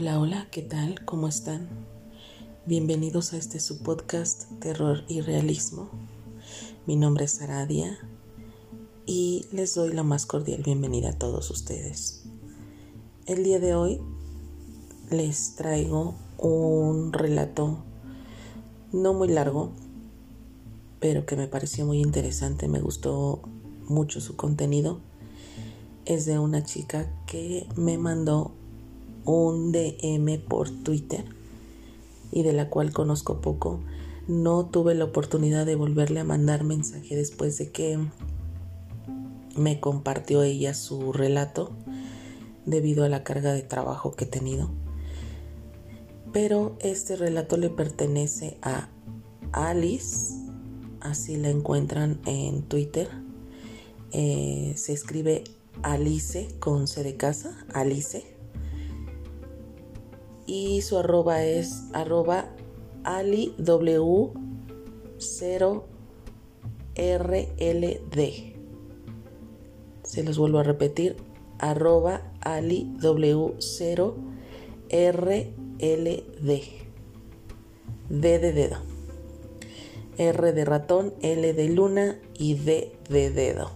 Hola, ¿qué tal? ¿Cómo están? Bienvenidos a este su podcast Terror y Realismo. Mi nombre es Aradia y les doy la más cordial bienvenida a todos ustedes. El día de hoy les traigo un relato no muy largo, pero que me pareció muy interesante, me gustó mucho su contenido. Es de una chica que me mandó un DM por Twitter y de la cual conozco poco. No tuve la oportunidad de volverle a mandar mensaje después de que me compartió ella su relato debido a la carga de trabajo que he tenido. Pero este relato le pertenece a Alice, así la encuentran en Twitter. Eh, se escribe Alice con C de casa, Alice y su arroba es arroba aliw0rld. Se los vuelvo a repetir, arroba aliw0rld. D de dedo. R de ratón, L de luna y D de dedo.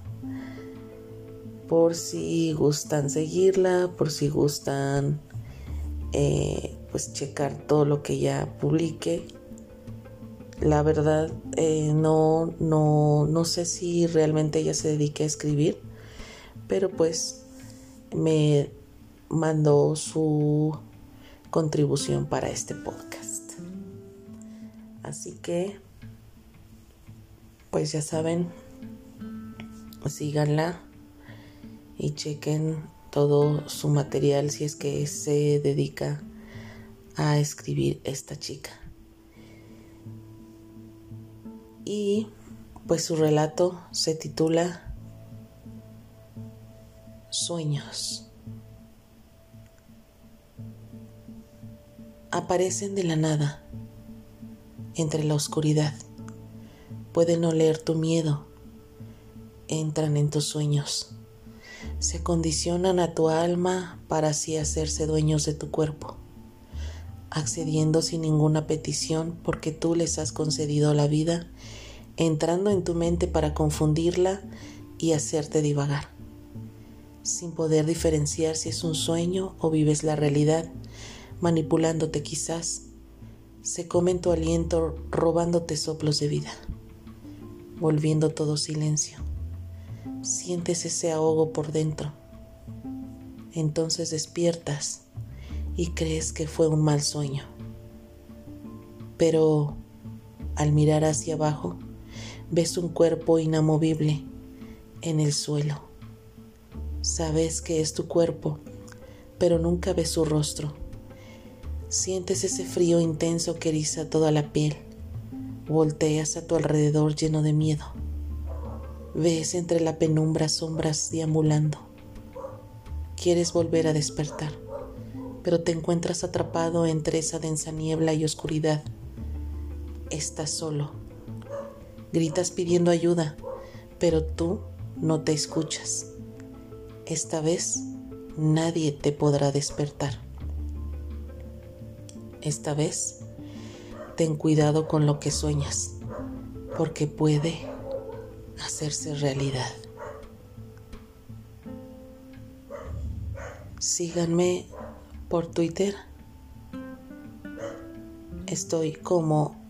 Por si gustan seguirla, por si gustan eh, pues checar todo lo que ya publique. La verdad, eh, no, no, no sé si realmente ella se dedique a escribir, pero pues me mandó su contribución para este podcast. Así que, pues ya saben, síganla y chequen todo su material si es que se dedica a escribir esta chica. Y pues su relato se titula Sueños. Aparecen de la nada, entre la oscuridad. Pueden oler tu miedo. Entran en tus sueños se condicionan a tu alma para así hacerse dueños de tu cuerpo, accediendo sin ninguna petición porque tú les has concedido la vida, entrando en tu mente para confundirla y hacerte divagar, sin poder diferenciar si es un sueño o vives la realidad, manipulándote quizás, se comen tu aliento robándote soplos de vida, volviendo todo silencio sientes ese ahogo por dentro. Entonces despiertas y crees que fue un mal sueño. Pero al mirar hacia abajo, ves un cuerpo inamovible en el suelo. Sabes que es tu cuerpo, pero nunca ves su rostro. Sientes ese frío intenso que eriza toda la piel. Volteas a tu alrededor lleno de miedo. Ves entre la penumbra sombras deambulando. Quieres volver a despertar, pero te encuentras atrapado entre esa densa niebla y oscuridad. Estás solo. Gritas pidiendo ayuda, pero tú no te escuchas. Esta vez nadie te podrá despertar. Esta vez ten cuidado con lo que sueñas, porque puede hacerse realidad. Síganme por Twitter. Estoy como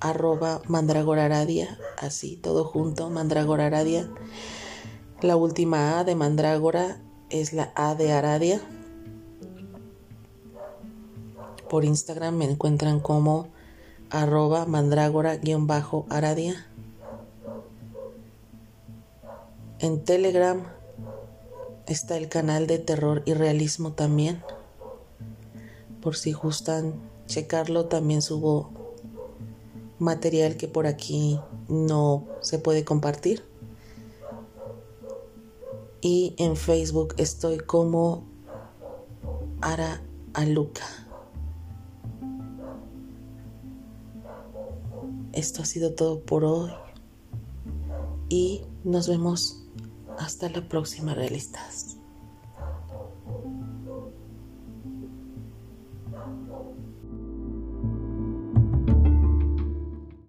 arroba mandragoraradia, así todo junto, mandragoraradia. La última A de mandrágora es la A de Aradia. Por Instagram me encuentran como arroba mandrágora-aradia. En Telegram está el canal de terror y realismo también. Por si gustan checarlo, también subo material que por aquí no se puede compartir. Y en Facebook estoy como Ara Aluca. Esto ha sido todo por hoy. Y nos vemos hasta la próxima, realistas.